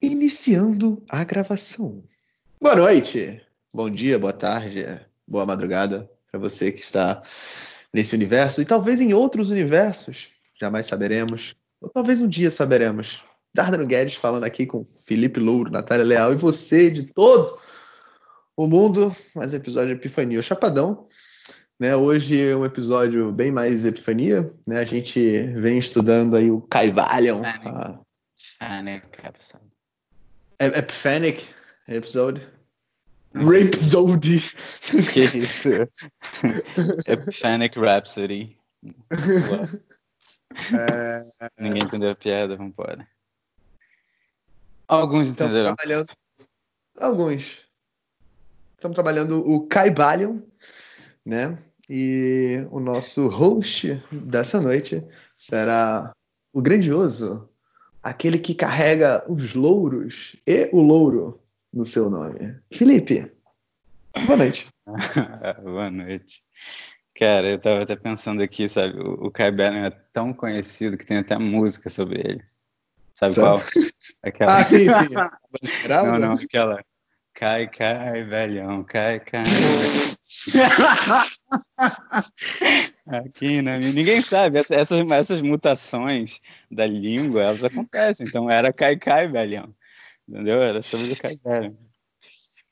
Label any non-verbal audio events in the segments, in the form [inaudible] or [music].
Iniciando a gravação. Boa noite, bom dia, boa tarde, boa madrugada para você que está nesse universo e talvez em outros universos, jamais saberemos, ou talvez um dia saberemos. Dardano Guedes falando aqui com Felipe Louro, Natália Leal e você de todo o mundo, mais um episódio de Epifania. O Chapadão, né? Hoje é um episódio bem mais epifania, né? A gente vem estudando aí o Caivalion. Epiphanic episode. Epiphanic episode. Rhapsody. Que isso? Epiphanic Rhapsody. É, Ninguém entendeu a piada, vambora. Alguns estamos entenderão. trabalhando. Alguns. Estamos trabalhando o Caivalion, né? E o nosso host dessa noite será o grandioso, aquele que carrega os louros e o louro no seu nome. Felipe. Boa noite. [laughs] Boa noite. Cara, eu tava até pensando aqui, sabe? O, o Kai Bellin é tão conhecido que tem até música sobre ele. Sabe Sabe? qual? [laughs] Aquela... Ah, sim, sim. [laughs] Não, não, aquela. Cai, cai, velhão, cai, cai. Aqui, né? Ninguém sabe. Essa- Essas, essas mutações da língua, elas acontecem. Então era cai, cai, velhão. Entendeu? Era sobre o cai, velho.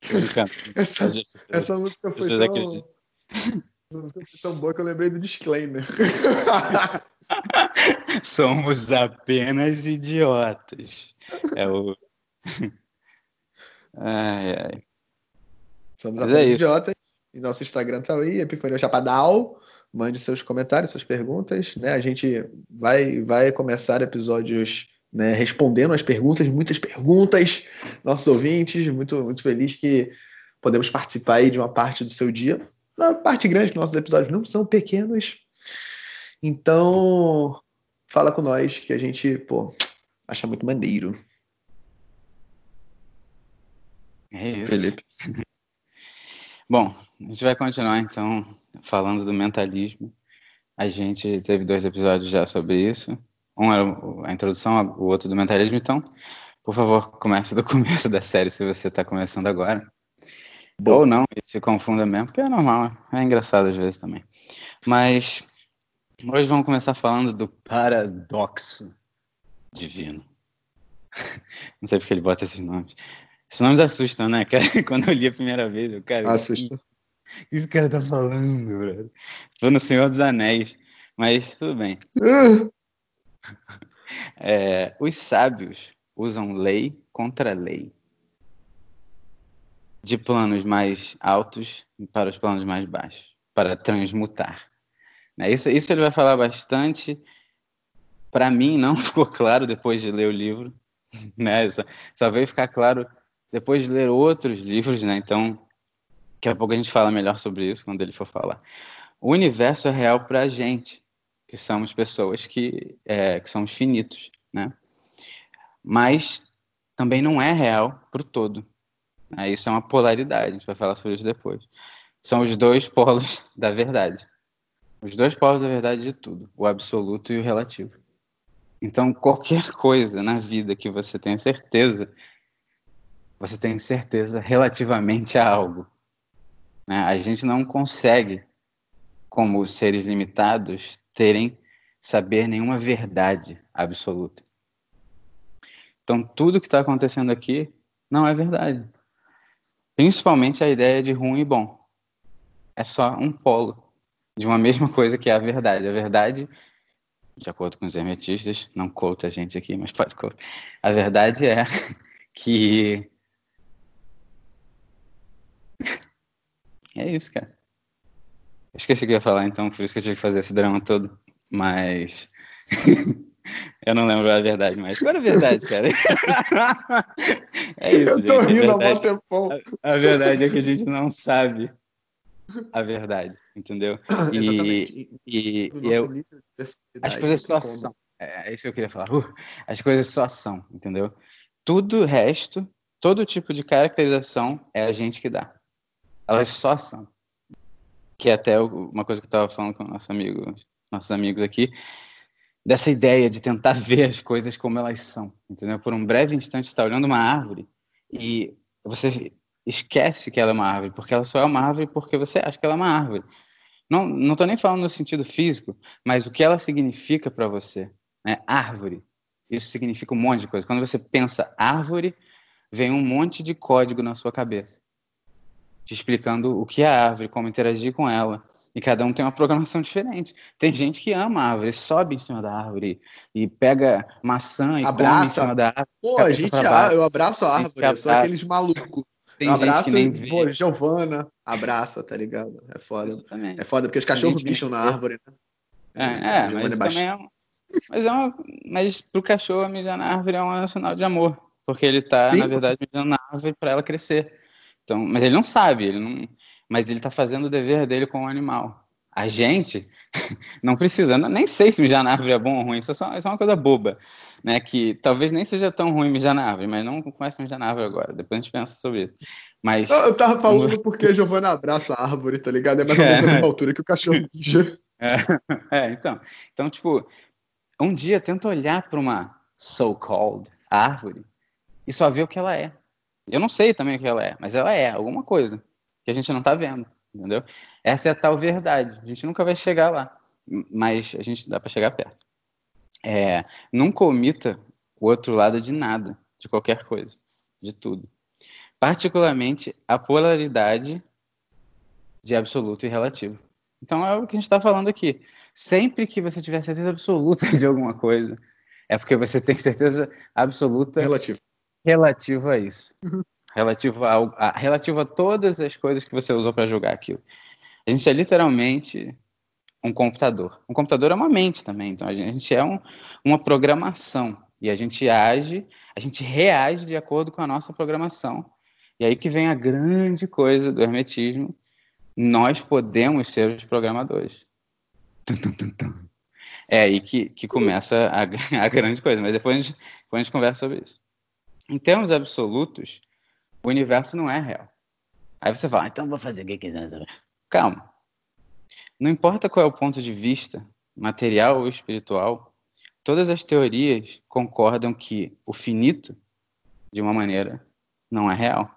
Tô brincando. Essa, essa música foi tão... acreditam. Essa música foi tão boa que eu lembrei do disclaimer. [laughs] Somos apenas idiotas. É o. [laughs] Ai, ai. Somos Mas é apenas isso. idiotas. E nosso Instagram tá aí, Epifania Chapadal. Mande seus comentários, suas perguntas. Né? A gente vai, vai começar episódios né, respondendo as perguntas, muitas perguntas, nossos ouvintes. Muito, muito feliz que podemos participar aí de uma parte do seu dia. Uma parte grande, que nossos episódios não são pequenos. Então, fala com nós que a gente, pô, acha muito maneiro. É isso. Felipe. [laughs] Bom, a gente vai continuar então falando do mentalismo. A gente teve dois episódios já sobre isso. Um era a introdução, o outro do mentalismo. Então, por favor, comece do [laughs] começo da série se você está começando agora. Bom. Ou não, se confunda mesmo, porque é normal, é engraçado às vezes também. Mas hoje vamos começar falando do paradoxo divino. [laughs] Não sei porque ele bota esses nomes. Esses nomes assustam, né, cara? [laughs] Quando eu li a primeira vez, eu, cara, Assusta. O que esse cara tá falando, brother? Tô no Senhor dos Anéis, mas tudo bem. Ah, É, os sábios usam lei contra lei. De planos mais altos para os planos mais baixos, para transmutar. Né, Isso, isso ele vai falar bastante. Para mim, não [laughs] ficou claro depois de ler o livro. Né? Só, só veio ficar claro depois de ler outros livros. Né? Então, daqui a pouco a gente fala melhor sobre isso quando ele for falar. O universo é real para a gente, que somos pessoas que, é, que somos finitos, né? Mas também não é real para o todo. né? Isso é uma polaridade, a gente vai falar sobre isso depois. São os dois polos [laughs] da verdade. Os dois polos da verdade de tudo, o absoluto e o relativo. Então, qualquer coisa na vida que você tenha certeza, você tem certeza relativamente a algo. Né? A gente não consegue, como seres limitados, terem saber nenhuma verdade absoluta. Então, tudo que está acontecendo aqui não é verdade. Principalmente a ideia de ruim e bom. É só um polo de uma mesma coisa que é a verdade. A verdade, de acordo com os hermetistas, não conta a gente aqui, mas pode. A verdade é [laughs] que. É isso, cara. Eu esqueci o que eu ia falar, então, por isso que eu tive que fazer esse drama todo. Mas. [laughs] eu não lembro a verdade mais. Qual era a verdade, cara? [laughs] é isso, eu tô gente. rindo a, há verdade, tempão. a verdade é que a gente não sabe a verdade, entendeu? [coughs] E, e, e eu, as coisas só são. É, é isso que eu queria falar. Uh, as coisas só são, entendeu? Tudo o resto, todo tipo de caracterização é a gente que dá. Elas só são. Que é até uma coisa que eu estava falando com nosso amigo, nossos amigos aqui. dessa ideia de tentar [laughs] ver as coisas como elas são, entendeu? Por um breve instante está olhando uma árvore e você esquece que ela é uma árvore, porque ela só é uma árvore porque você acha que ela é uma árvore. Não não nem falando no sentido físico, mas o que ela significa para você, né? Árvore. Isso significa um monte de coisa. Quando você pensa árvore, vem um monte de código na sua cabeça, te explicando o que é a árvore, como interagir com ela. E cada um tem uma programação diferente. Tem gente que ama a árvore, sobe em cima da árvore e pega maçã e Abraça. come em cima da árvore. Pô, a gente, eu abraço a árvore, eu sou aqueles malucos. Tem abraço gente e, pô, Giovana, abraça, tá ligado? É foda. Exatamente. É foda porque os cachorros bicham na árvore, né? É, A é, Giovana mas baixinha. também é um, mas é uma, mas pro cachorro mijar na árvore é um sinal de amor, porque ele tá, Sim, na verdade, mijando na árvore para ela crescer. Então, mas ele não sabe, ele não, mas ele tá fazendo o dever dele com o animal. A gente [laughs] não precisa, nem sei se mijar na árvore é bom ou ruim, isso é, só, isso é uma coisa boba, né? Que talvez nem seja tão ruim mijar na árvore, mas não comece a mijar na árvore agora, depois a gente pensa sobre isso. Mas Não, eu tava falando porque a Giovana abraça a árvore, tá ligado? É mais ou menos a mesma altura que o cachorro [laughs] mija. É, então. Então, tipo, um dia tenta olhar para uma so-called árvore e só ver o que ela é. Eu não sei também o que ela é, mas ela é alguma coisa que a gente não tá vendo, entendeu? Essa é a tal verdade. A gente nunca vai chegar lá, mas a gente dá para chegar perto. É, nunca omita o outro lado de nada, de qualquer coisa, de tudo. Particularmente a polaridade de absoluto e relativo. Então é o que a gente está falando aqui. Sempre que você tiver certeza absoluta [laughs] de alguma coisa, é porque você tem certeza absoluta Relativo. Relativo a isso. Relativo a, a- relativo a todas as coisas que você usou para julgar aquilo. A gente é literalmente um computador. Um computador é uma mente também. Então a gente, é um- uma programação. E a gente age, a gente reage de acordo com a nossa programação. E aí que vem a grande coisa do hermetismo. Nós podemos ser os programadores. É aí que, que começa a, [laughs] a grande coisa. Mas depois a, gente, depois a gente conversa sobre isso. Em termos absolutos, o universo não é real. Aí você fala, "Ah, então vou fazer o que quiser. sabe?" Calma. Não importa qual é o ponto de vista, material ou espiritual, todas as teorias concordam que o finito, de uma maneira, não é real.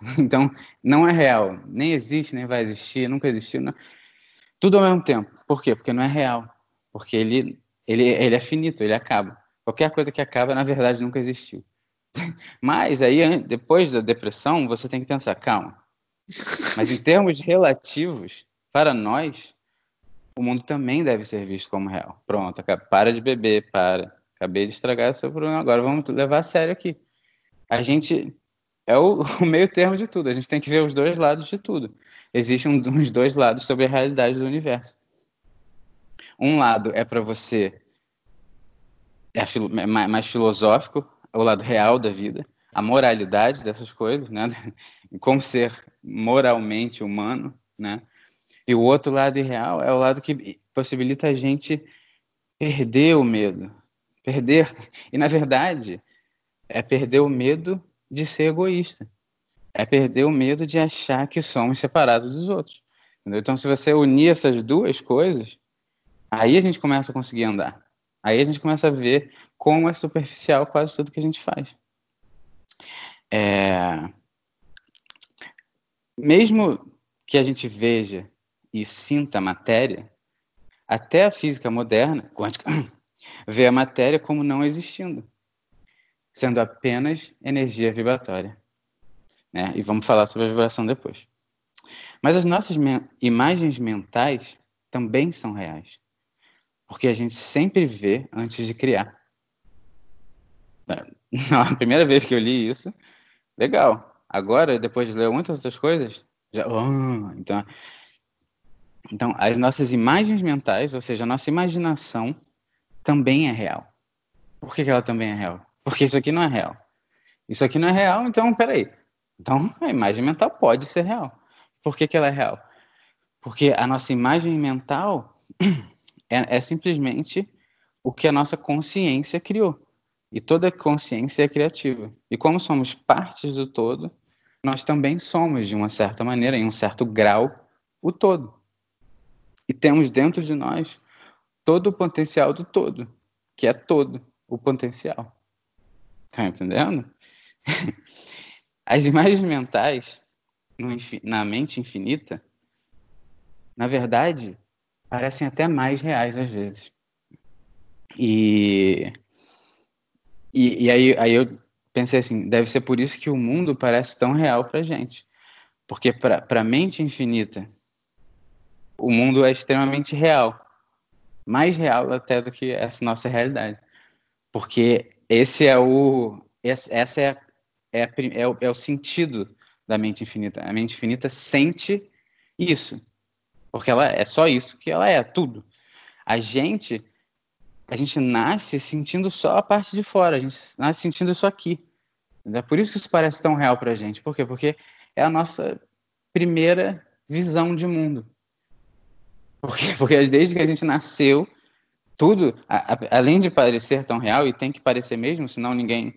[laughs] Então, não é real. Nem existe, nem vai existir, nunca existiu. não- Tudo ao mesmo tempo. Por quê? Porque não é real. Porque ele, ele, ele é finito, ele acaba. Qualquer coisa que acaba, na verdade, nunca existiu. Mas aí, depois da depressão, você tem que pensar, calma. Mas em termos relativos, para nós, o mundo também deve ser visto como real. Pronto, para de beber, para. Acabei de estragar seu problema. Agora vamos levar a sério aqui. A gente é o, [laughs] o meio termo de tudo. A gente tem que ver os dois lados de tudo. Existem uns dois lados sobre a realidade do universo. Um lado é para você é é ma- mais filosófico, o lado real da vida, a moralidade dessas coisas, né? [laughs] Como ser moralmente humano, né? E o outro lado irreal é o lado que possibilita a gente perder o medo. Perder. E, na verdade, é perder o medo de ser egoísta. É perder o medo de achar que somos separados dos outros. Entendeu? Então, se você unir essas duas coisas, aí a gente começa a conseguir andar. Aí a gente começa a ver como é superficial quase tudo que a gente faz. É... Mesmo que a gente veja e sinta a matéria, até a física moderna, quântica, [coughs] vê a matéria como não existindo, sendo apenas energia vibratória. Né? E vamos falar sobre a vibração depois. Mas as nossas imagens mentais também são reais, porque a gente sempre vê antes de criar. Não, [laughs] a primeira vez que eu li isso, legal. Agora, depois de ler muitas outras coisas, já. Ah, então, então, as nossas imagens mentais, ou seja, a nossa imaginação, também é real. Por que, que ela também é real? Porque isso aqui não é real. Isso aqui não é real, então, peraí. Então, a imagem mental pode ser real. Por que, que ela é real? Porque a nossa imagem mental [clears throat] é, é simplesmente o que a nossa consciência criou. E toda consciência é criativa. E como somos partes do todo, nós também somos, de uma certa maneira, em um certo grau, o todo. E temos dentro de nós todo o potencial do todo, que é todo o potencial. Tá entendendo? [laughs] As imagens mentais na mente infinita, na verdade, parecem até mais reais às vezes. E, e, e aí, aí eu pensei assim, deve ser por isso que o mundo parece tão real para gente. Porque para a mente infinita, o mundo é extremamente real. Mais real até do que essa nossa realidade. Porque esse é o essa é, é, é, o, é o sentido da mente infinita. A mente infinita sente isso. Porque ela é só isso que ela é, tudo. A gente a gente nasce sentindo só a parte de fora, a gente nasce sentindo isso aqui. É por isso que isso parece tão real para a gente. Por quê? Porque é a nossa primeira visão de mundo. Porque, porque desde que a gente nasceu, tudo, a, a, além de parecer tão real, e tem que parecer mesmo, senão ninguém,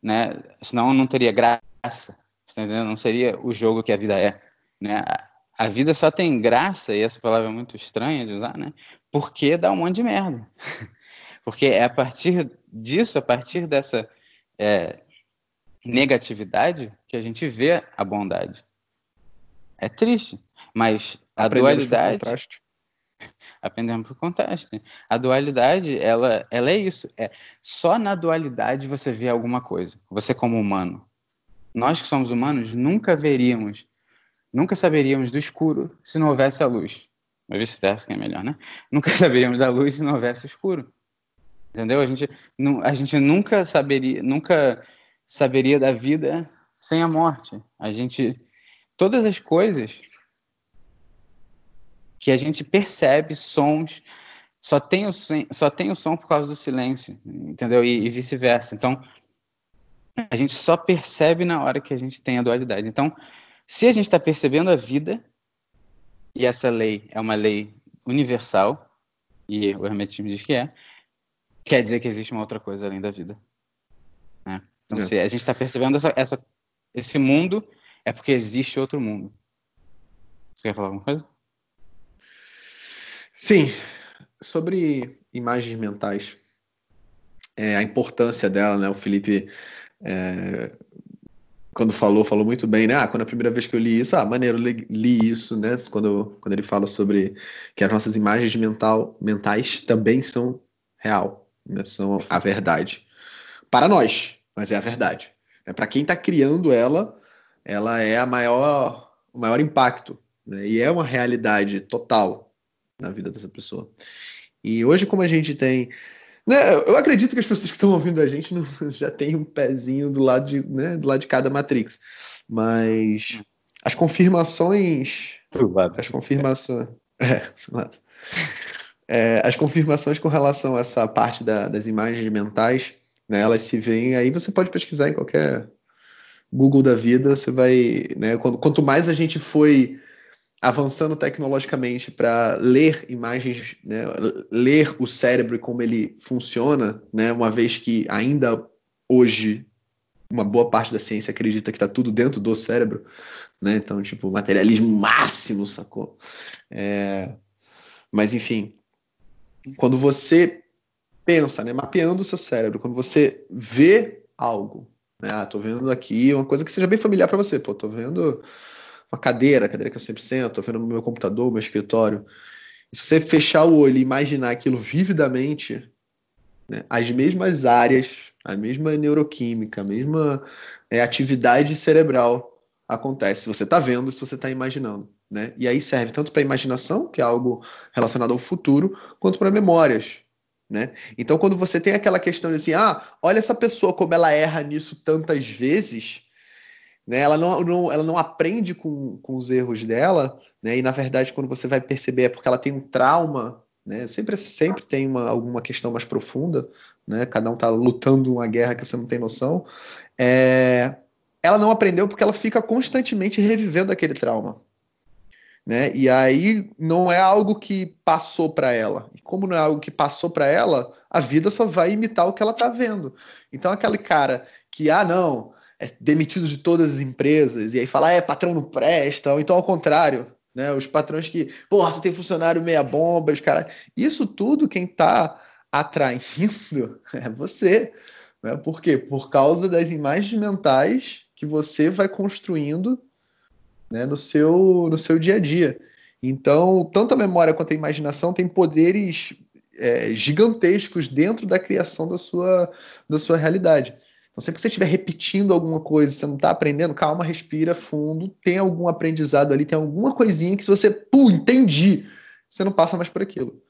né, senão não teria graça, tá entendendo? Não seria o jogo que a vida é, né? A, vida só tem graça, e essa palavra é muito estranha de usar, né? Porque dá um monte de merda. [laughs] Porque é a partir disso, a partir dessa é, negatividade, que a gente vê a bondade. É triste, mas a Aprendemos dualidade. Por contraste. [laughs] Aprendemos por contraste. A dualidade, ela, ela é isso. É só na dualidade você vê alguma coisa. Você como humano, nós que somos humanos nunca veríamos, nunca saberíamos do escuro se não houvesse a luz. Ou vice-versa, que é melhor, né? Nunca [laughs] saberíamos da luz se não houvesse o escuro. Entendeu? A gente, a gente nunca saberia, nunca saberia da vida sem a morte. A gente todas as coisas que a gente percebe sons só tem o só tem o som por causa do silêncio, entendeu? E, e vice-versa. Então a gente só percebe na hora que a gente tem a dualidade. Então, se a gente está percebendo a vida e essa lei é uma lei universal e o hermetismo diz que é, quer dizer que existe uma outra coisa além da vida. Né? Então, é. se a gente está percebendo essa, essa, esse mundo, é porque existe outro mundo. Você quer falar alguma coisa? Sim. Sobre imagens mentais, é, a importância dela, né? O Felipe, é, quando falou, falou muito bem, né? Ah, quando a primeira vez que eu li isso, ah, maneiro, li, li isso, né? Quando, quando ele fala sobre que as nossas imagens mental, mentais também são real, né? são a verdade. Para nós, mas é a verdade. É, Para quem está criando ela, ela é a maior, o maior impacto. Né? E é uma realidade total na vida dessa pessoa. E hoje, como a gente tem. Né, eu acredito que as pessoas que estão ouvindo a gente não, [laughs] já têm um pezinho do lado, de, né, do lado de cada Matrix. Mas as confirmações. As confirmações. [laughs] É, é, as confirmações com relação a essa parte da, das imagens mentais, né, elas se veem. Aí você pode pesquisar em qualquer Google da vida, você vai. Né, quanto, quanto mais a gente foi avançando tecnologicamente para ler imagens, né, ler o cérebro e como ele funciona, né, uma vez que ainda hoje uma boa parte da ciência acredita que está tudo dentro do cérebro, né? Então, tipo, materialismo máximo, sacou? É... Mas, enfim, quando você pensa, né, mapeando o seu cérebro, quando você vê algo, né, ah, tô vendo aqui uma coisa que seja bem familiar para você, pô, tô vendo uma cadeira, a cadeira que eu sempre sento, vendo meu computador, meu escritório. E se você fechar o olho e imaginar aquilo vividamente, né, as mesmas áreas, a mesma neuroquímica, a mesma é, atividade cerebral acontece. Você está vendo, se você está imaginando. Né? E aí serve tanto para imaginação, que é algo relacionado ao futuro, quanto para memórias. Né? Então, quando você tem aquela questão de assim, ah, olha essa pessoa como ela erra nisso tantas vezes, né? Ela não, não, ela não aprende com, com os erros dela, né? E na verdade, quando você vai perceber é porque ela tem um trauma, né? Sempre, sempre tem uma, alguma questão mais profunda, né? Cada um está lutando uma guerra que você não tem noção. É... Ela não aprendeu porque ela fica constantemente revivendo aquele trauma. Né? E aí não é algo que passou para ela. E como não é algo que passou para ela, a vida só vai imitar o que ela está vendo. Então aquele cara que ah não, é demitido de todas as empresas, e aí fala, ah, é, patrão não presta, ou então ao contrário, né? Os patrões que, porra, você tem funcionário meia bomba, os caras. Isso tudo quem está atraindo [laughs] é você. Né? Por quê? Por causa das imagens mentais que você vai construindo né, no, seu, no seu dia a dia. Então, tanto a memória quanto a imaginação têm poderes é, gigantescos dentro da criação da sua, da sua realidade. Então, sempre que você estiver repetindo alguma coisa, você não está aprendendo, calma, respira fundo, tem algum aprendizado ali, tem alguma coisinha que se você, pum, entendi, você não passa mais por aquilo.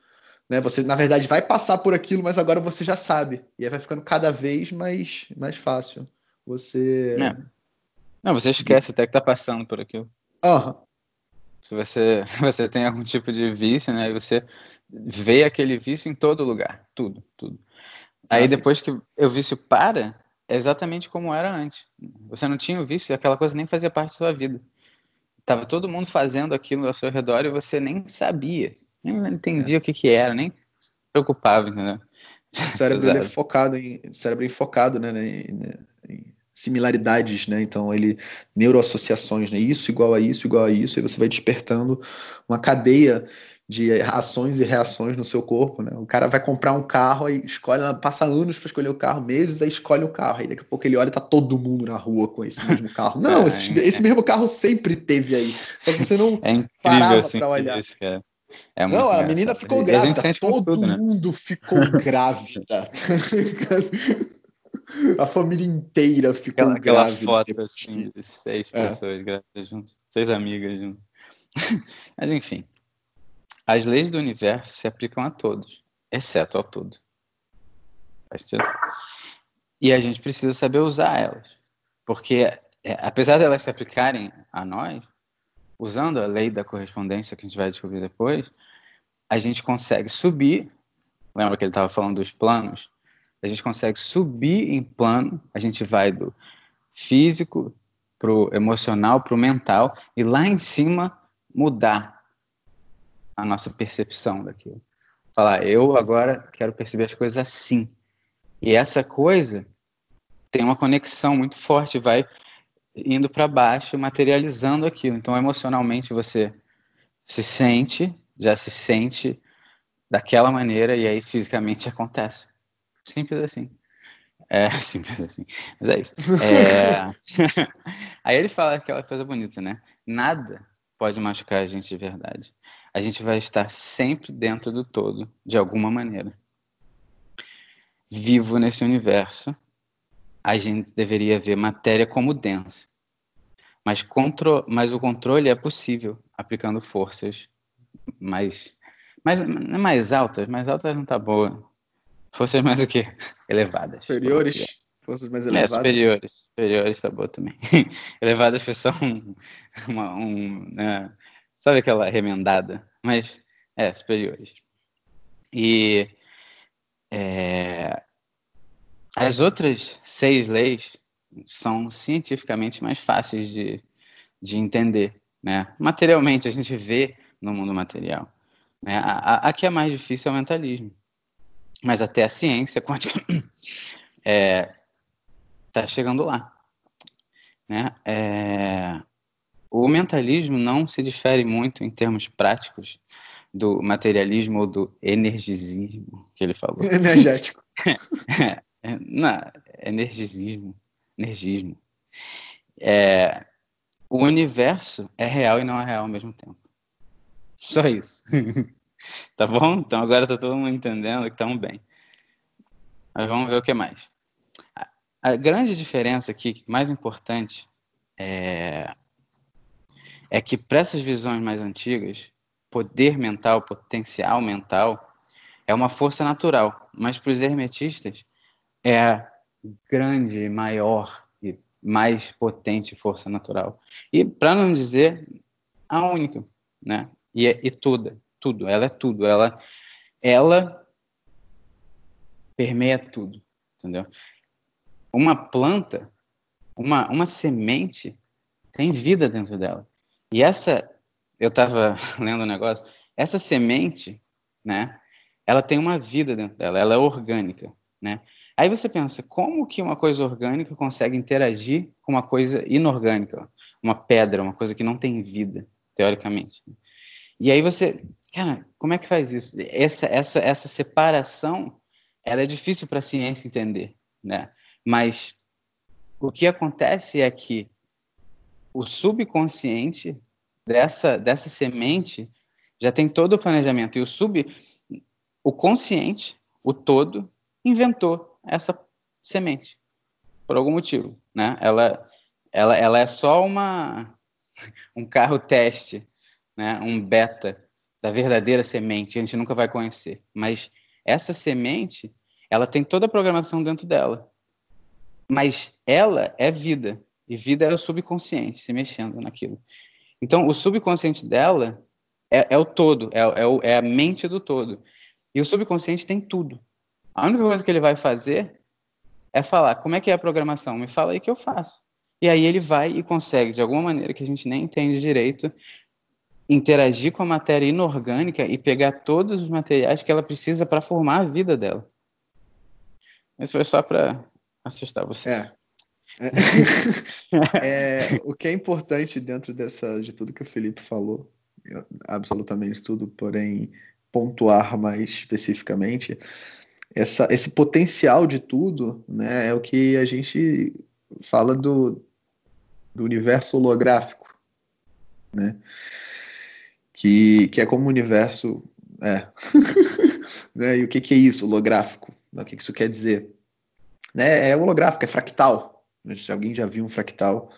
Né? Você, na verdade, vai passar por aquilo, mas agora você já sabe. E aí vai ficando cada vez mais, mais fácil. Você. É. Não, você esquece até que está passando por aquilo. Uhum. Se você, [laughs] você tem algum tipo de vício, né? você vê aquele vício em todo lugar. Tudo, tudo. Aí ah, depois que o vício para, exatamente como era antes. Você não tinha o vício e aquela coisa nem fazia parte da sua vida. Tava todo mundo fazendo aquilo ao seu redor e você nem sabia, nem entendia é. o que que era, nem se preocupava, entendeu? O cérebro é [laughs] focado em cérebro é focado, né, em, em, similaridades, né? Então ele neuroassociações, né? Isso igual a isso, igual a isso, e você vai despertando uma cadeia de ações e reações no seu corpo, né? O cara vai comprar um carro e escolhe, passa anos para escolher o carro, meses aí escolhe o carro, aí daqui a pouco ele olha e tá todo mundo na rua com esse mesmo [laughs] carro. Não, é, esse, é, esse, mesmo carro sempre teve aí, só que você não é incrível, parava assim, para olhar. Isso, cara. É não, a menina ficou grávida, todo tudo, né? mundo ficou [laughs] grávida. [laughs] a família inteira ficou aquela, grávida. Aquela foto assim de seis é. pessoas grávidas juntas, seis amigas juntas. Mas enfim, as leis do universo se aplicam a todos, exceto ao todo. E a gente precisa saber usar elas. Porque, é, apesar de elas se aplicarem a nós, usando a lei da correspondência que a gente vai descobrir depois, a gente consegue subir. Lembra que ele estava falando dos planos? A gente consegue subir em plano, a gente vai do físico para o emocional, para o mental, e lá em cima mudar a nossa percepção daquilo. Falar, eu agora quero perceber as coisas assim. E essa coisa tem uma conexão muito forte, vai indo para baixo, materializando aquilo. Então, emocionalmente, você se sente, já se sente daquela maneira, e aí fisicamente acontece. Simples assim. É, [laughs] simples assim. Mas é isso. É... [laughs] aí ele fala aquela coisa bonita, né? Nada pode machucar a gente de verdade. A gente vai estar sempre dentro do todo, de alguma maneira. Vivo nesse universo, a gente deveria ver matéria como densa. Mas, contro mas o controle é possível aplicando forças mais, mais, mais altas. Mais altas não tá boa. Forças mais o quê? Elevadas. Superiores? Forças mais é, elevadas. É, superiores. Superiores tá boa também. [laughs] elevadas foi só um. Uma, um né? Sabe aquela remendada? Mas, é, superiores. E. É, as outras seis leis são cientificamente mais fáceis de, de entender. Né? Materialmente, a gente vê no mundo material. Né? A, a, a que é mais difícil é o mentalismo. Mas até a ciência quântica [clears throat] é, está chegando lá. Né? É, o mentalismo não se difere muito em termos práticos do materialismo ou do energismo que ele falou. [laughs] Energético. é, [laughs] não, energismo. Energismo. É, o universo é real e não é real ao mesmo tempo. Só isso. [laughs] tá bom? Então agora tá todo mundo entendendo que estamos bem. Mas vamos ver o que mais. A grande diferença aqui, mais importante, é, é que para essas visões mais antigas, poder mental, potencial mental, é uma força natural, mas para os hermetistas é a grande, maior e mais potente força natural. E para não dizer a única, né? E, é, e toda, tudo, ela é tudo, ela, ela permeia tudo, entendeu? uma planta, uma, uma semente, tem vida dentro dela. E essa, eu estava [laughs] lendo um negócio, essa semente, né, ela tem uma vida dentro dela, ela é orgânica, né? Aí você pensa, como que uma coisa orgânica consegue interagir com uma coisa inorgânica, uma pedra, uma coisa que não tem vida? teoricamente. E aí você, cara, como é que faz isso? Essa, essa, essa separação, ela é difícil para a ciência entender, né? Mas o que acontece é que o subconsciente dessa, dessa semente já tem todo o planejamento e o sub, o consciente, o todo, inventou essa semente por algum motivo, né? Ela, ela, ela é só uma [laughs] um carro teste, né? Um beta da verdadeira semente. A gente nunca vai conhecer, mas essa semente, ela tem toda a programação dentro dela. Mas ela é vida e vida é o subconsciente se mexendo naquilo. Então, o subconsciente dela é, é o todo, é, é, o, é a mente do todo. E o subconsciente tem tudo. A única coisa que ele vai fazer é falar: como é que é a programação? Me fala aí que eu faço. E aí ele vai e consegue, de alguma maneira que a gente nem entende direito, interagir com a matéria inorgânica e pegar todos os materiais que ela precisa para formar a vida dela. Isso foi só para assustar você. É. [laughs] É, o que é importante dentro dessa de tudo que o Felipe falou, absolutamente tudo, porém pontuar mais especificamente, essa, esse potencial de tudo, né, é o que a gente fala do, do universo holográfico, né, que, que é como o universo é, [laughs] né, e o que, que é isso, holográfico? O que, que isso quer dizer? Né, é holográfico, é fractal, se alguém já viu um fractal,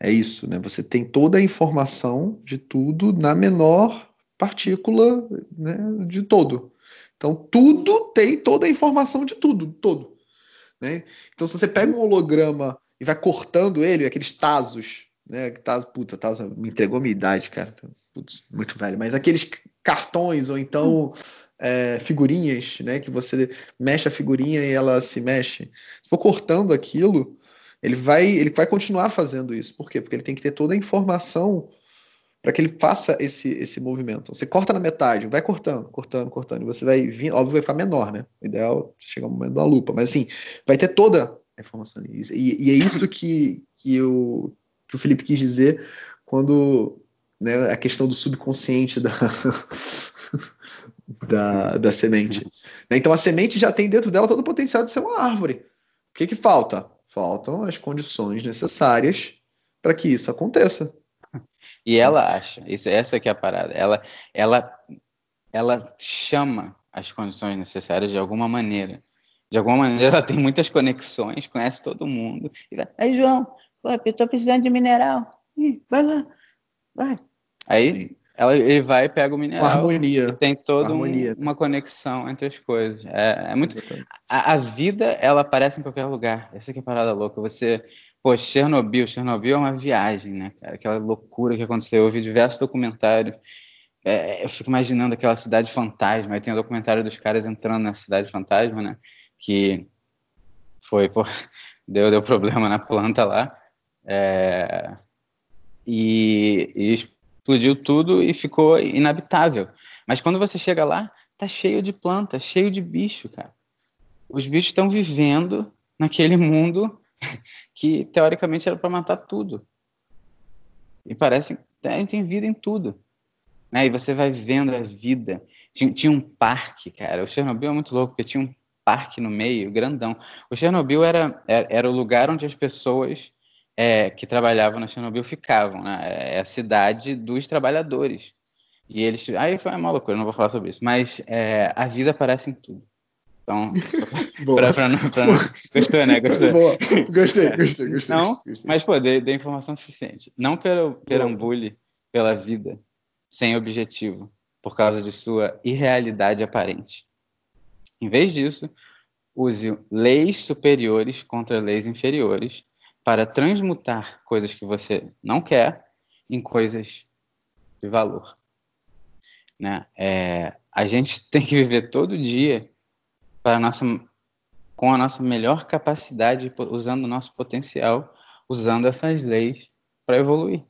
é isso, né? Você tem toda a informação de tudo na menor partícula né, de todo. Então, tudo tem toda a informação de tudo, todo. Né? Então, se você pega um holograma e vai cortando ele, aqueles tazos, né? Tazo, puta, tazo me entregou minha idade, cara. Putz, muito velho. Mas aqueles cartões, ou então é, figurinhas, né? Que você mexe a figurinha e ela se mexe. Se for cortando aquilo, ele vai, ele vai continuar fazendo isso. Por quê? Porque ele tem que ter toda a informação para que ele faça esse, esse movimento. Você corta na metade, vai cortando, cortando, cortando, e você vai vir, óbvio, vai ficar menor, né? O ideal é chegar o momento da lupa, mas assim, vai ter toda a informação. E, e é isso que, que, eu, que o Felipe quis dizer quando né, a questão do subconsciente da, [laughs] da, da semente. Então a semente já tem dentro dela todo o potencial de ser uma árvore. O que, que falta? Faltam as condições necessárias para que isso aconteça. E ela acha, isso, essa que é a parada. Ela, ela, ela chama as condições necessárias de alguma maneira. De alguma maneira, ela tem muitas conexões, conhece todo mundo. Aí, João, eu estou precisando de mineral. Ih, vai lá, vai. Aí Sim. Ela, ele vai e pega o mineral. Uma harmonia. tem toda um, uma conexão entre as coisas. É, é muito. A, a, vida, ela aparece em qualquer lugar. Essa que é a parada louca. Você. Pô, Chernobyl. Chernobyl é uma viagem, né, cara? Aquela loucura que aconteceu. Eu vi diversos documentários. É, eu fico imaginando aquela cidade fantasma. Aí tem o documentário dos caras entrando na cidade fantasma, né? Que foi, pô, [laughs] deu, deu problema na planta lá. É, e, e explodiu tudo e ficou inabitável. Mas quando você chega lá, tá cheio de planta, cheio de bicho, cara. Os bichos estão vivendo naquele mundo [laughs] que teoricamente era para matar tudo. E parece que tem vida em tudo. Né? E você vai vendo a vida. Tinha, tinha, um parque, cara. O Chernobyl é muito louco, porque tinha um parque no meio, grandão. O Chernobyl era, era, era o lugar onde as pessoas é, que trabalhavam na Chernobyl ficavam. Né? É a cidade dos trabalhadores. E eles. Aí foi uma loucura, não vou falar sobre isso. Mas é, a vida aparece em tudo. Então, [laughs] pra, pra, não, pra não... Gostou, né? Gostou. Boa. Gostei, gostei, gostei. Não, gostei. mas, pô, dei, dei informação suficiente. Não perambule pela vida sem objetivo, por causa de sua irrealidade aparente. Em vez disso, use leis superiores contra leis inferiores para transmutar coisas que você não quer em coisas de valor. Né? É, a gente [laughs] tem que viver todo dia para nossa, com a nossa melhor capacidade, usando o nosso potencial, usando essas leis para evoluir.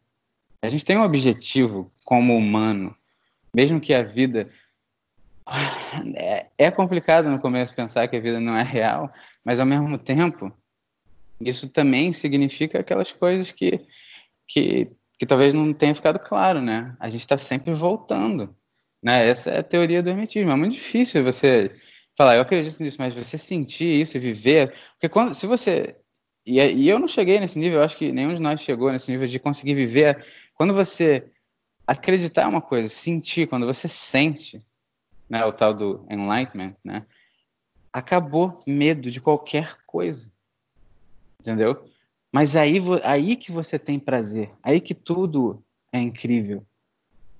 A gente tem um objetivo como humano, mesmo que a vida [sighs] é, é complicado no começo pensar que a vida não é real, mas ao mesmo tempo isso também significa aquelas coisas que que que talvez não tenha ficado claro, né? A gente está sempre voltando, né? Essa é a teoria do hermetismo. É muito difícil você falar, eu acredito nisso, mas você sentir isso e viver, porque quando, se você e, e eu não cheguei nesse nível, eu acho que nenhum de nós chegou nesse nível de conseguir viver. Quando você acreditar é uma coisa, sentir, quando você sente, né, o tal do enlightenment, né? Acabou medo de qualquer coisa. Entendeu? Mas aí, aí que você tem prazer, aí que tudo é incrível.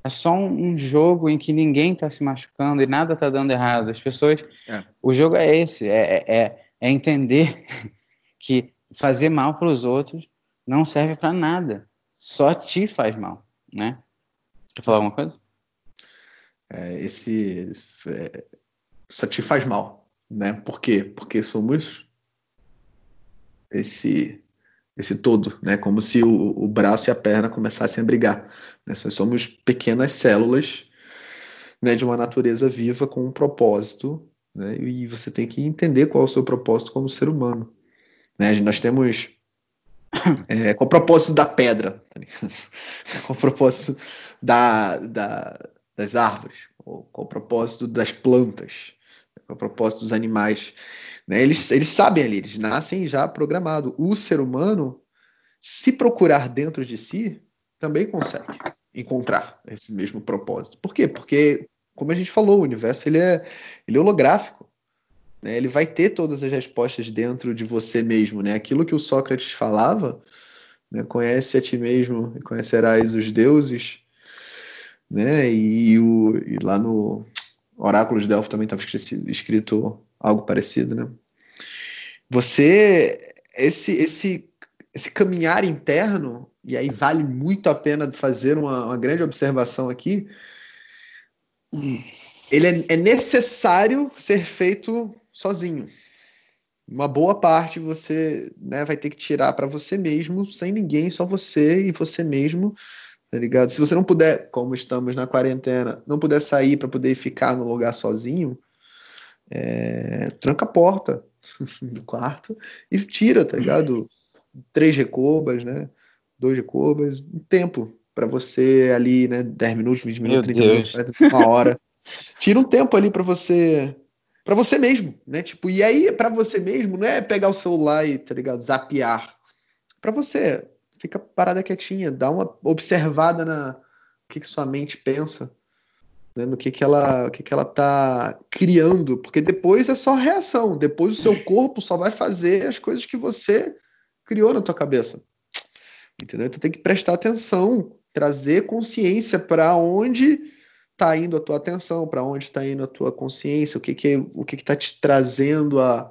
É só um, um jogo em que ninguém está se machucando e nada está dando errado. As pessoas. É. O jogo é esse: é, é, é entender [laughs] que fazer mal para os outros não serve para nada. Só te faz mal, né? Quer falar alguma coisa? É, esse, é, só te faz mal, né? Por quê? Porque somos esse esse todo, né? Como se o, o braço e a perna começassem a brigar. Né? Nós somos pequenas células né, de uma natureza viva com um propósito, né? E você tem que entender qual é o seu propósito como ser humano. Né? Nós temos [coughs] é, qual o propósito da pedra, tá [laughs] qual o propósito da, da, das árvores, qual o propósito das plantas, o propósito dos animais. Né? Eles, eles sabem ali, eles nascem já programado. O ser humano, se procurar dentro de si, também consegue encontrar esse mesmo propósito. Por quê? Porque, como a gente falou, o universo ele é, ele é holográfico. Né? Ele vai ter todas as respostas dentro de você mesmo. Né? Aquilo que o Sócrates falava, né? conhece a ti mesmo e conhecerás os deuses. Né? E, o, e lá no Oráculo de Delfo também estava escrito algo parecido, né? Você esse esse esse caminhar interno e aí vale muito a pena fazer uma, uma grande observação aqui. Ele é, é necessário ser feito sozinho. Uma boa parte você né, vai ter que tirar para você mesmo, sem ninguém, só você e você mesmo, tá ligado? Se você não puder, como estamos na quarentena, não puder sair para poder ficar no lugar sozinho, é, tranca a porta [laughs] do quarto e tira, tá ligado? Três recobas, né? Dois recobas, um tempo para você ali, né? 10 minutos, 20 minutos, Meu 30 Deus. minutos, uma hora. Tira um tempo ali para você para você mesmo, né? Tipo, e aí para você mesmo não é pegar o celular e, tá ligado, zapear. Para você, fica parada quietinha, dá uma observada na o que, que sua mente pensa, né, no que, que ela o que, que ela tá criando, porque depois é só reação, depois o seu corpo só vai fazer as coisas que você criou na tua cabeça. Entendeu? Então tem que prestar atenção, trazer consciência para onde está indo a tua atenção, para onde está indo a tua consciência, o que que o que está te trazendo a,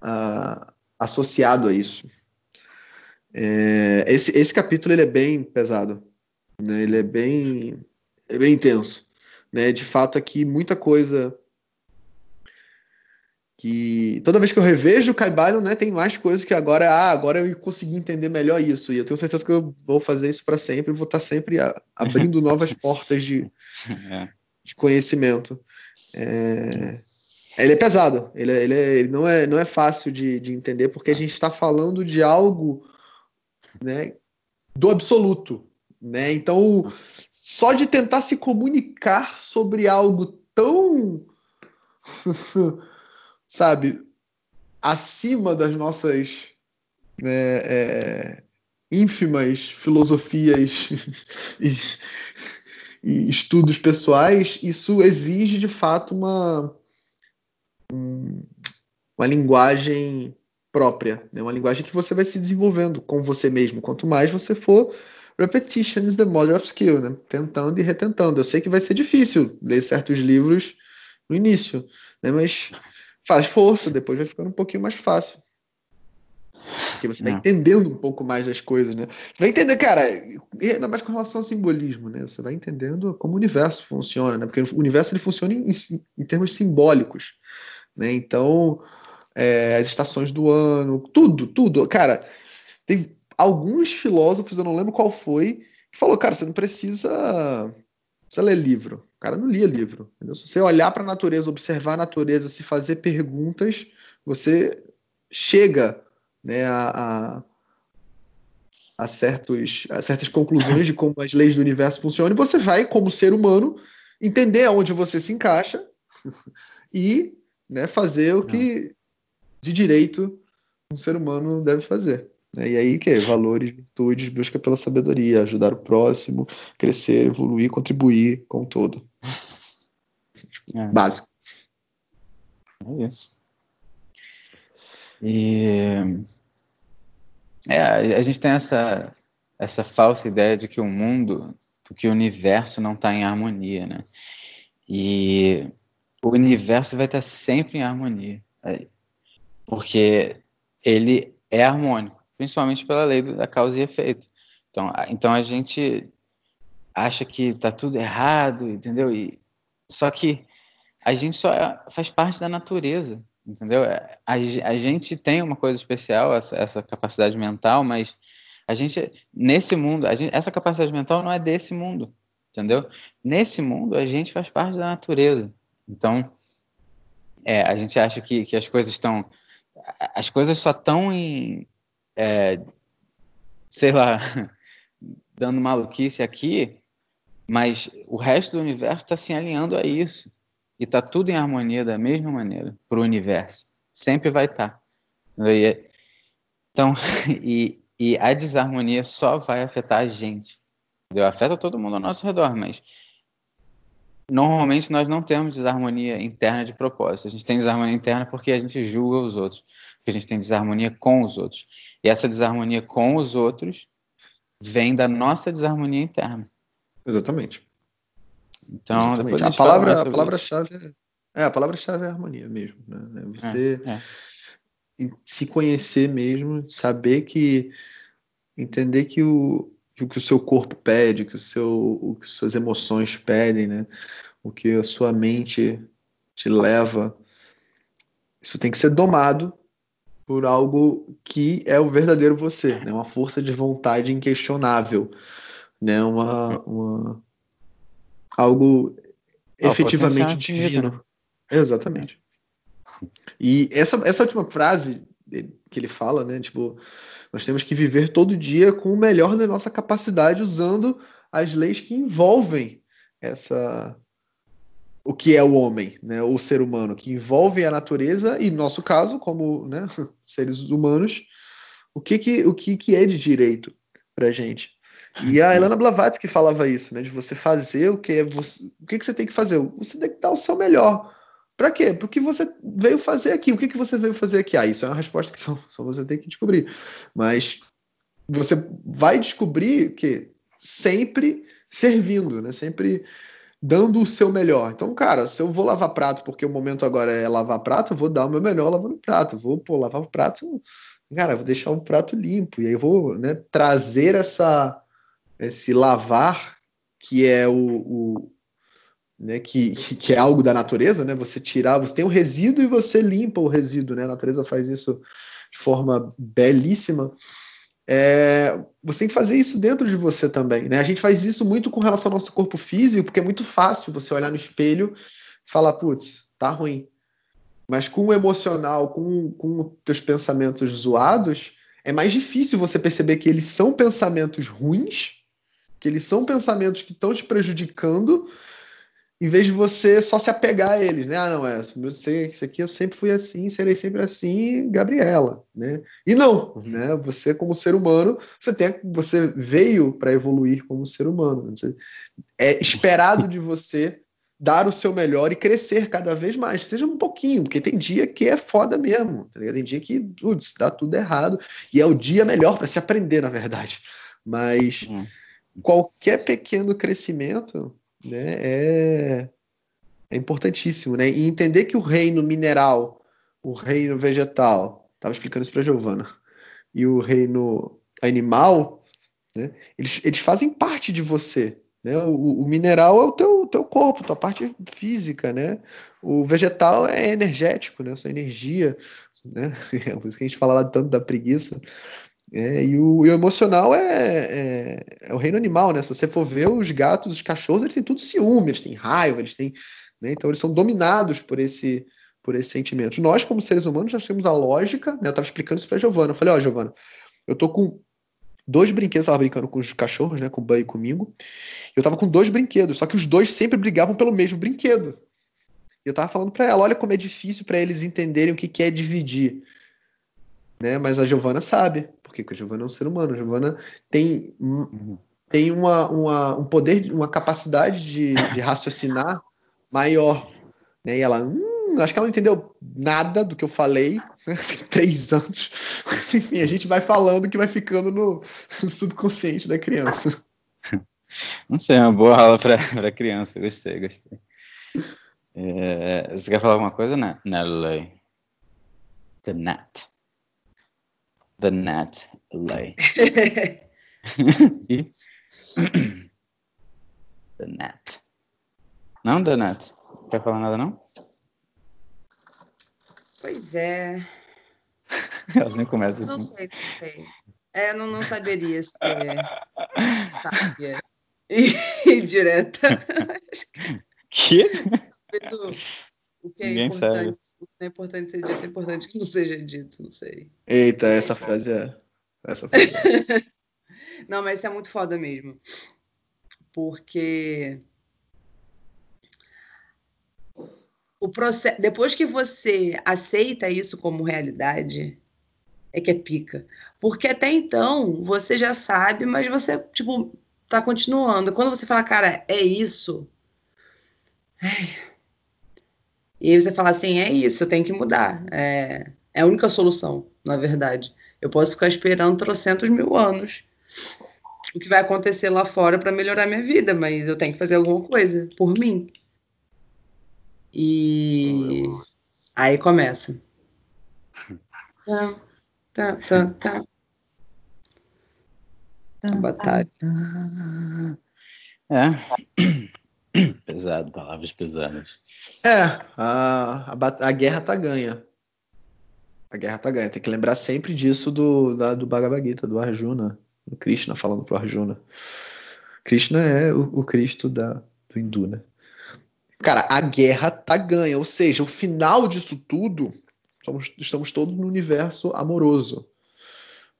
a, associado a isso. É, esse, esse capítulo ele é bem pesado, né? ele é bem, é bem intenso. Né? De fato, aqui muita coisa que toda vez que eu revejo o Caibalion, né, tem mais coisas que agora, ah, agora eu consegui entender melhor isso. E eu tenho certeza que eu vou fazer isso para sempre, vou estar tá sempre abrindo [laughs] novas portas de, é. de conhecimento. É... Ele é pesado, ele, é, ele, é, ele, não, é, não é fácil de, de entender, porque a gente está falando de algo né, do absoluto. Né? Então, só de tentar se comunicar sobre algo tão, [laughs] sabe, acima das nossas né, é, ínfimas filosofias [laughs] e, e, estudos pessoais, isso exige de fato uma, uma linguagem própria, né? uma linguagem que você vai se desenvolvendo com você mesmo. Quanto mais você for repetition is the mother of skill, né? Tentando e retentando. Eu sei que vai ser difícil ler certos livros no início, né? Mas faz força, depois vai ficando um pouquinho mais fácil. Porque você vai é. entendendo um pouco mais das coisas, né? Você vai entender, cara, ainda mais com relação ao simbolismo, né? Você vai entendendo como o universo funciona, né? Porque o universo ele funciona em, em termos simbólicos, né? Então, é, as estações do ano, tudo, tudo. Cara, tem alguns filósofos, eu não lembro qual foi, que falou, cara, você não precisa, precisa ler livro. O cara não lia livro. Entendeu? Se você olhar para a natureza, observar a natureza, se fazer perguntas, você chega né, a, a, a, certos, a certas conclusões de como as leis do universo funcionam, e você vai, como ser humano, entender aonde você se encaixa [laughs] e né, fazer o que de direito um ser humano deve fazer. Né? E aí, que é? Valores, virtudes, busca pela sabedoria, ajudar o próximo, crescer, evoluir, contribuir com o todo. É. Básico. É isso. E é, a gente tem essa, essa falsa ideia de que o mundo, que o universo não está em harmonia, né? E o universo vai estar sempre em harmonia, é, porque ele é harmônico, principalmente pela lei da causa e efeito. Então, então a gente acha que está tudo errado, entendeu? E, só que a gente só faz parte da natureza entendeu? É, a, a gente tem uma coisa especial, essa, essa capacidade mental, mas a gente, nesse mundo, a gente, essa capacidade mental não é desse mundo, entendeu? Nesse mundo, a gente faz parte da natureza. Então, é, a gente acha que, que as coisas estão. As coisas só estão em. É, sei lá, [laughs] dando maluquice aqui, mas o resto do universo está se alinhando a isso e está tudo em harmonia da mesma maneira para o universo. Sempre vai estar. Tá. Então, [laughs] e, e a desarmonia só vai afetar a gente. Entendeu? Afeta todo mundo ao nosso redor, mas normalmente nós não temos desarmonia interna de propósito. A gente tem desarmonia interna porque a gente julga os outros, porque a gente tem desarmonia com os outros. E essa desarmonia com os outros vem da nossa desarmonia interna. Exatamente. Então, depois a, a palavra, a palavra-chave é, é, a palavra-chave é harmonia mesmo. Né? É você é, é. se conhecer mesmo, saber que entender que o o, que o seu corpo pede, que o seu o que suas emoções pedem, né? O que a sua mente te leva, isso tem que ser domado por algo que é o verdadeiro você, né? Uma força de vontade inquestionável, né? Uma, uma algo ah, efetivamente divino. Exatamente. E essa, essa última frase que ele fala, né? Tipo, nós temos que viver todo dia com o melhor da nossa capacidade, usando as leis que envolvem essa o que é o homem, né, o ser humano, que envolve a natureza e, no nosso caso, como né, [laughs] seres humanos, o que, que, o que, que é de direito para gente. E a Helena Blavatsky falava isso, né? De você fazer o que é o que, que você tem que fazer? Você tem que dar o seu melhor. Para quê? Porque você veio fazer aqui. O que, que você veio fazer aqui? Ah, isso é uma resposta que só, só você tem que descobrir. Mas você vai descobrir que sempre servindo, né? Sempre dando o seu melhor. Então, cara, se eu vou lavar prato porque o momento agora é lavar prato, eu vou dar o meu melhor lavando prato. vou, pô, lavar o prato, cara, vou deixar o prato limpo. E aí eu vou né, trazer essa esse lavar, que é o, o né, que, que é algo da natureza, né? Você tirar, você tem um resíduo e você limpa o resíduo, né? A natureza faz isso de forma belíssima. É, você tem que fazer isso dentro de você também, né? A gente faz isso muito com relação ao nosso corpo físico, porque é muito fácil você olhar no espelho e falar, putz, tá ruim. Mas com o emocional, com, com os teus pensamentos zoados, é mais difícil você perceber que eles são pensamentos ruins que eles são pensamentos que estão te prejudicando, em vez de você só se apegar a eles, né? Ah, não, é, isso aqui eu sempre fui assim, serei sempre assim, Gabriela, né? E não, uhum. né? Você como ser humano, você tem, você veio para evoluir como ser humano. Você, é esperado de você dar o seu melhor e crescer cada vez mais, seja um pouquinho, porque tem dia que é foda mesmo, tá tem dia que putz, dá tudo errado e é o dia melhor para se aprender, na verdade. Mas uhum qualquer pequeno crescimento né, é, é importantíssimo. Né? E entender que o reino mineral, o reino vegetal, estava explicando isso para Giovana, e o reino animal, né, eles, eles fazem parte de você. Né? O, o, mineral é o teu, teu corpo, tua parte física, né? O vegetal é energético, né? Sua energia, né? [laughs] É por isso que a gente fala lá tanto da preguiça. É, e, o, e, o, emocional é, é, é, o reino animal, né? Se você for ver os gatos, os cachorros, eles têm tudo ciúme, eles têm raiva, eles têm. Né? Então eles são dominados por esse, por esse sentimento. Nós, como seres humanos, já temos a lógica, né? Eu estava explicando isso para Giovana. Eu falei, ó, oh, Giovana, eu tô com dois brinquedos, eu tava brincando com os cachorros, né? Com o Ban e comigo. Eu tava com dois brinquedos, só que os dois sempre brigavam pelo mesmo brinquedo. Eu tava falando para ela, olha como é difícil para eles entenderem o que, que é dividir. Né? Mas a Giovana sabe, porque a Giovana é um ser humano. A Giovana tem, tem uma, uma, um poder, uma capacidade de, de raciocinar maior. Né? E ela, hum, acho que ela não entendeu nada do que eu falei, [laughs] três anos. Mas, [laughs] enfim, a gente vai falando que vai ficando no, no subconsciente da criança. Não sei, é uma boa aula para criança. Gostei, gostei. É, você quer falar alguma coisa, né? Nelly? The net. The net lay. [laughs] the net. Não, The net. Quer falar nada, não? Pois é. [laughs] Elas nem começam assim. Não sei, não sei. É, não, não saberia ser sábia [laughs] e direta. Que? O, o que é Ninguém importante, sabe. o que é importante ser dito é importante que não seja dito, não sei. Eita, essa frase é. Essa frase. É. [laughs] não, mas isso é muito foda mesmo. Porque o processo, depois que você aceita isso como realidade, é que é pica. Porque até então você já sabe, mas você, tipo, tá continuando. Quando você fala, cara, é isso. Ai, e aí você fala assim, é isso, eu tenho que mudar. É, é a única solução, na verdade. Eu posso ficar esperando trocentos mil anos o que vai acontecer lá fora para melhorar minha vida, mas eu tenho que fazer alguma coisa por mim. E aí começa. Tá, tá, tá, tá. A batalha. É. [clears throat] Pesado, palavras pesadas. É, a, a, a, guerra tá ganha. A guerra tá ganha. Tem que lembrar sempre disso do, da, do Bhagavad Gita, do Arjuna, do Krishna falando pro Arjuna. Krishna é o, o Cristo da, do hindu, né? Cara, a guerra tá ganha. Ou seja, o final disso tudo, estamos, todos no universo amoroso.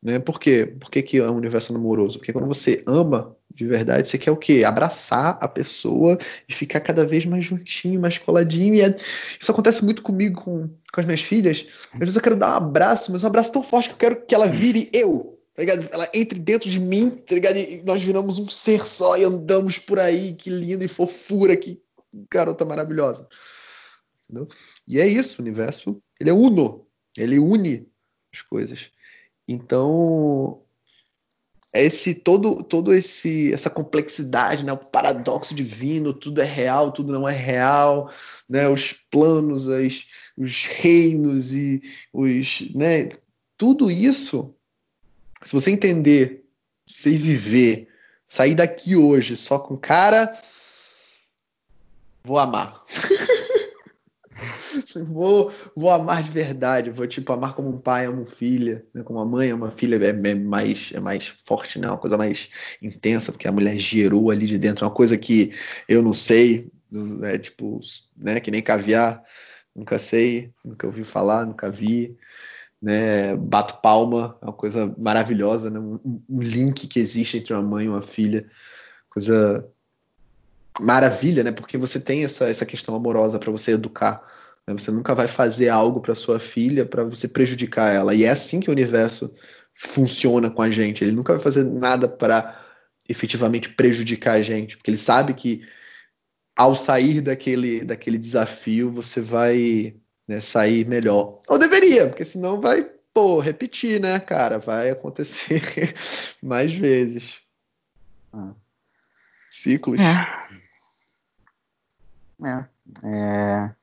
Né? Por quê? Por que, que é um universo amoroso? Porque quando você ama de verdade, você quer o quê? Abraçar a pessoa e ficar cada vez mais juntinho, mais coladinho. E é... isso acontece muito comigo, com, com as minhas filhas. Às vezes eu quero dar um abraço, mas um abraço tão forte que eu quero que ela vire eu. Tá ligado? Ela entre dentro de mim, tá ligado? E nós viramos um ser só e andamos por aí. Que lindo e fofura, que garota maravilhosa. Entendeu? E é isso, o universo, ele é uno. Ele une as coisas. Então, esse todo todo esse essa complexidade, né, o paradoxo divino, tudo é real, tudo não é real, né, os planos, as, os reinos e os, né, tudo isso, se você entender, se viver, sair daqui hoje só com cara, vou amar. [laughs] vou, vou amar de verdade, vou tipo amar como um pai ama uma filha, né? como uma mãe ama uma filha, é, é, mais, é mais forte, né? uma coisa mais intensa, porque a mulher gerou ali de dentro, uma coisa que eu não sei, é tipo, né, que nem caviar, nunca sei, nunca ouvi falar, nunca vi, né, bato palma, é uma coisa maravilhosa, né, um, um link que existe entre uma mãe e uma filha, coisa maravilha, né, porque você tem essa, essa questão amorosa para você educar? Você nunca vai fazer algo para sua filha para você prejudicar ela. E é assim que o universo funciona com a gente. Ele nunca vai fazer nada para efetivamente prejudicar a gente, porque ele sabe que ao sair daquele, daquele desafio você vai né, sair melhor. Ou deveria, porque senão vai, pô, repetir, né, cara? Vai acontecer [laughs] mais vezes. Ah. Ciclos. É. é. é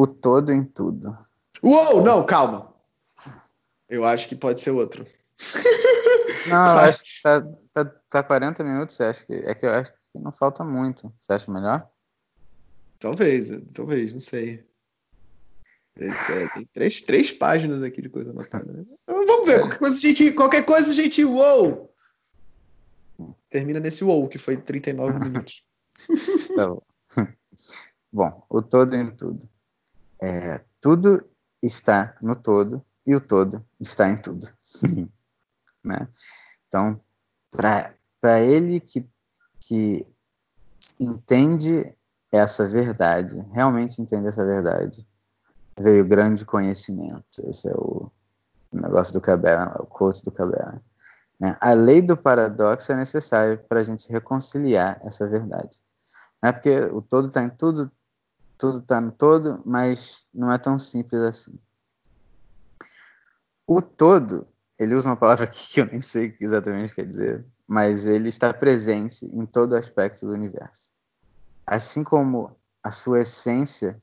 o todo em tudo. Uou, não, calma. Eu acho que pode ser outro. Não, [laughs] eu acho que tá, tá, tá 40 minutos, acho que é que eu acho que não falta muito. Você acha melhor? Talvez, talvez, não sei. É, tem três, três páginas aqui de coisa anotada. Né? Então, vamos ver, qualquer coisa a gente. Qualquer coisa a gente. Uou! Termina nesse uou, que foi 39 [laughs] minutos. tá bom. [laughs] Bom, o todo em tudo. É, tudo está no todo e o todo está em tudo. [laughs] né? Então, para ele que, que entende essa verdade, realmente entende essa verdade, veio grande conhecimento. Esse é o negócio do Cabernet, o quote do Cabernet. Né? A lei do paradoxo é necessária para a gente reconciliar essa verdade. Não é porque o todo está em tudo, tudo está no todo, mas não é tão simples assim. O todo, ele usa uma palavra [laughs] que eu nem sei exatamente o que quer dizer, mas ele está presente em todo aspecto do universo. Assim como a sua essência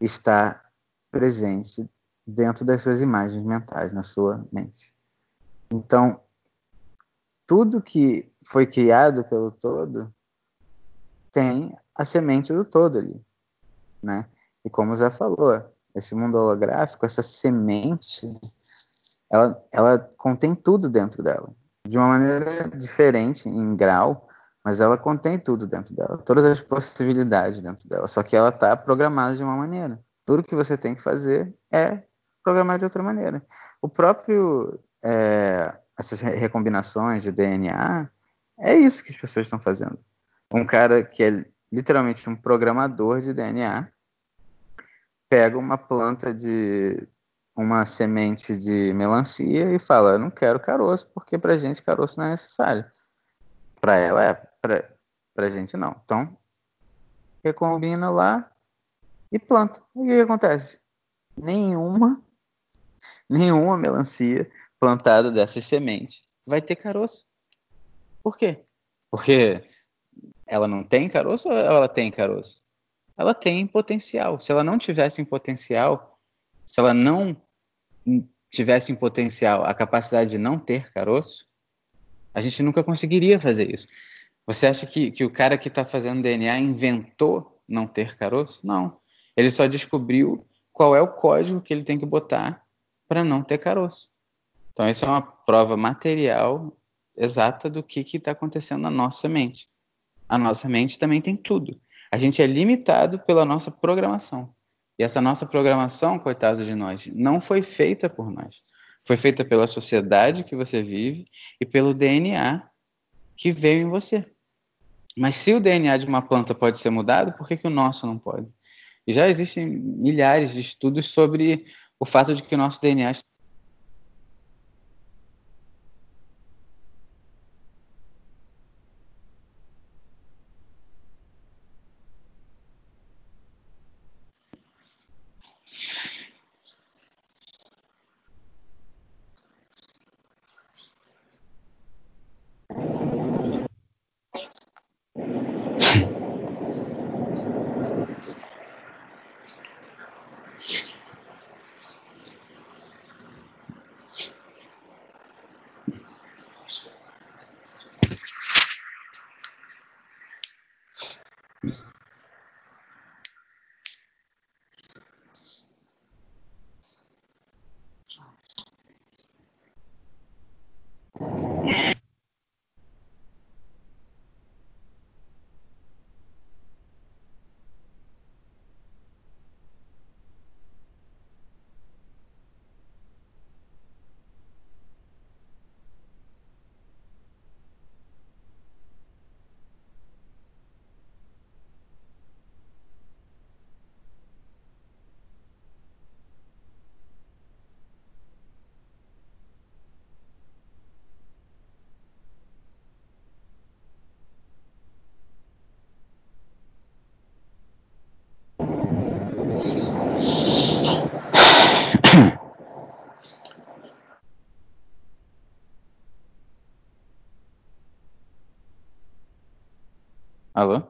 está presente dentro das suas imagens mentais, na sua mente. Então, tudo que foi criado pelo todo tem a semente do todo ali, né? E como o Zé falou, esse mundo holográfico, essa semente, ela, ela contém tudo dentro dela, de uma maneira diferente, em grau, mas ela contém tudo dentro dela, todas as possibilidades dentro dela, só que ela está programada de uma maneira. Tudo que você tem que fazer é programar de outra maneira. O próprio é, essas recombinações de DNA é isso que as pessoas estão fazendo. Um cara que é literalmente um programador de DNA pega uma planta de uma semente de melancia e fala: não quero caroço, porque pra gente caroço não é necessário. Pra ela é, pra gente não. Então, recombina lá e planta. E o que acontece? Nenhuma, [laughs] nenhuma melancia plantada dessas sementes vai ter caroço. Por quê? Porque ela não tem caroço ou ela tem caroço? Ela tem potencial. Se ela não tivesse em potencial, se ela não tivesse em potencial a capacidade de não ter caroço, a gente nunca conseguiria fazer isso. Você acha que, que o cara que está fazendo DNA inventou não ter caroço? Não. Ele só descobriu qual é o código que ele tem que botar para não ter caroço. Então, isso é uma prova material exata do que está acontecendo na nossa mente. A nossa mente também tem tudo. A gente é limitado pela nossa programação. E essa nossa programação, coitado de nós, não foi feita por nós. Foi feita pela sociedade que você vive e pelo DNA que veio em você. Mas se o DNA de uma planta pode ser mudado, por que, que o nosso não pode? E já existem milhares de estudos sobre o fato de que o nosso DNA Alô?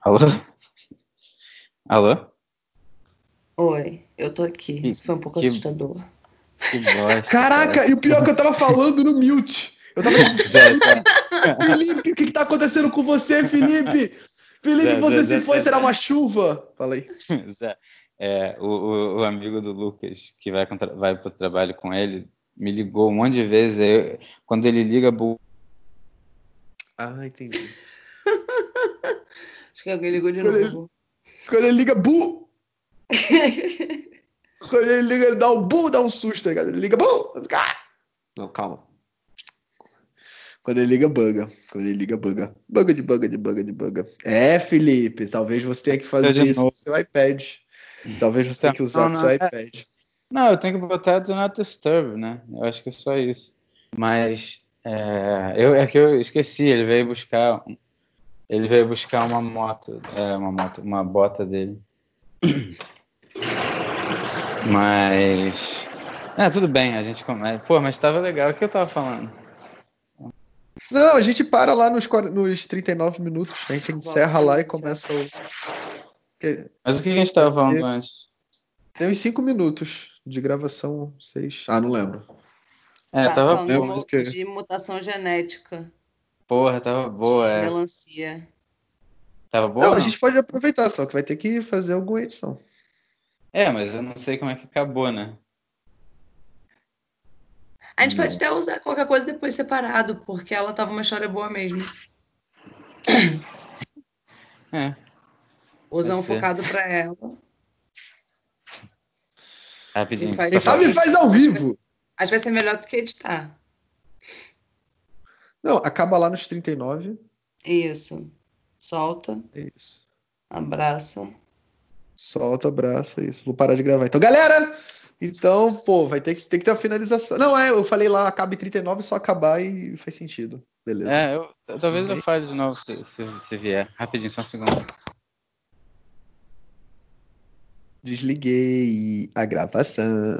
Alô? Alô? Oi, eu tô aqui. Que, Isso foi um pouco que, assustador. Que bosta. Caraca, cara. e o pior é que eu tava falando no mute. Eu tava. Felipe, o que, que tá acontecendo com você, Felipe? Felipe, Zé, você Zé, se Zé, foi, será uma chuva? Falei. [laughs] Zé, é, o, o, o, amigo do Lucas, que vai, vai pro trabalho com ele, me ligou um monte de vezes. Eu, quando ele liga, ah, entendi. Acho que alguém ligou de quando novo. Ele, quando ele liga bu! [laughs] quando ele liga, ele dá um bu, dá um susto, tá ligado? Ele liga bu! Ah! Não, calma. Quando ele liga, buga. Quando ele liga, buga. Buga de buga de buga de buga. É, Felipe, talvez você tenha que fazer isso no seu iPad. Talvez você tenha que usar no seu é... iPad. Não, eu tenho que botar Do Not Disturb, né? Eu acho que é só isso. Mas é, eu, é que eu esqueci, ele veio buscar. Ele veio buscar uma moto, é, uma moto, uma bota dele. Mas. É, tudo bem, a gente começa. Pô, mas tava legal. O que eu tava falando? Não, a gente para lá nos, nos 39 minutos. A gente encerra lá e começa o. Mas o que a gente tava falando antes? Tem uns 5 minutos de gravação, 6. Ah, não lembro. É, tá tava falando que... de mutação genética. Porra, tava boa, de é. Melancia. Tava boa? Não, não, a gente pode aproveitar, só que vai ter que fazer alguma edição. É, mas eu não sei como é que acabou, né? A gente não. pode até usar qualquer coisa depois separado, porque ela tava uma história boa mesmo. É. [coughs] Usar um focado para ela. Rapidinho. Quem sabe faz ao vivo. Acho que vai ser melhor do que editar. Não, acaba lá nos 39. Isso. Solta. Isso. Abraça. Solta, abraça, isso. Vou parar de gravar. Então, galera, então, pô, vai ter que, ter que ter uma finalização. Não, é, eu falei lá, acaba em 39, só acabar e faz sentido. Beleza. É, eu, talvez eu fale de novo se, se, se vier. Rapidinho, só um segundo. Desliguei a gravação.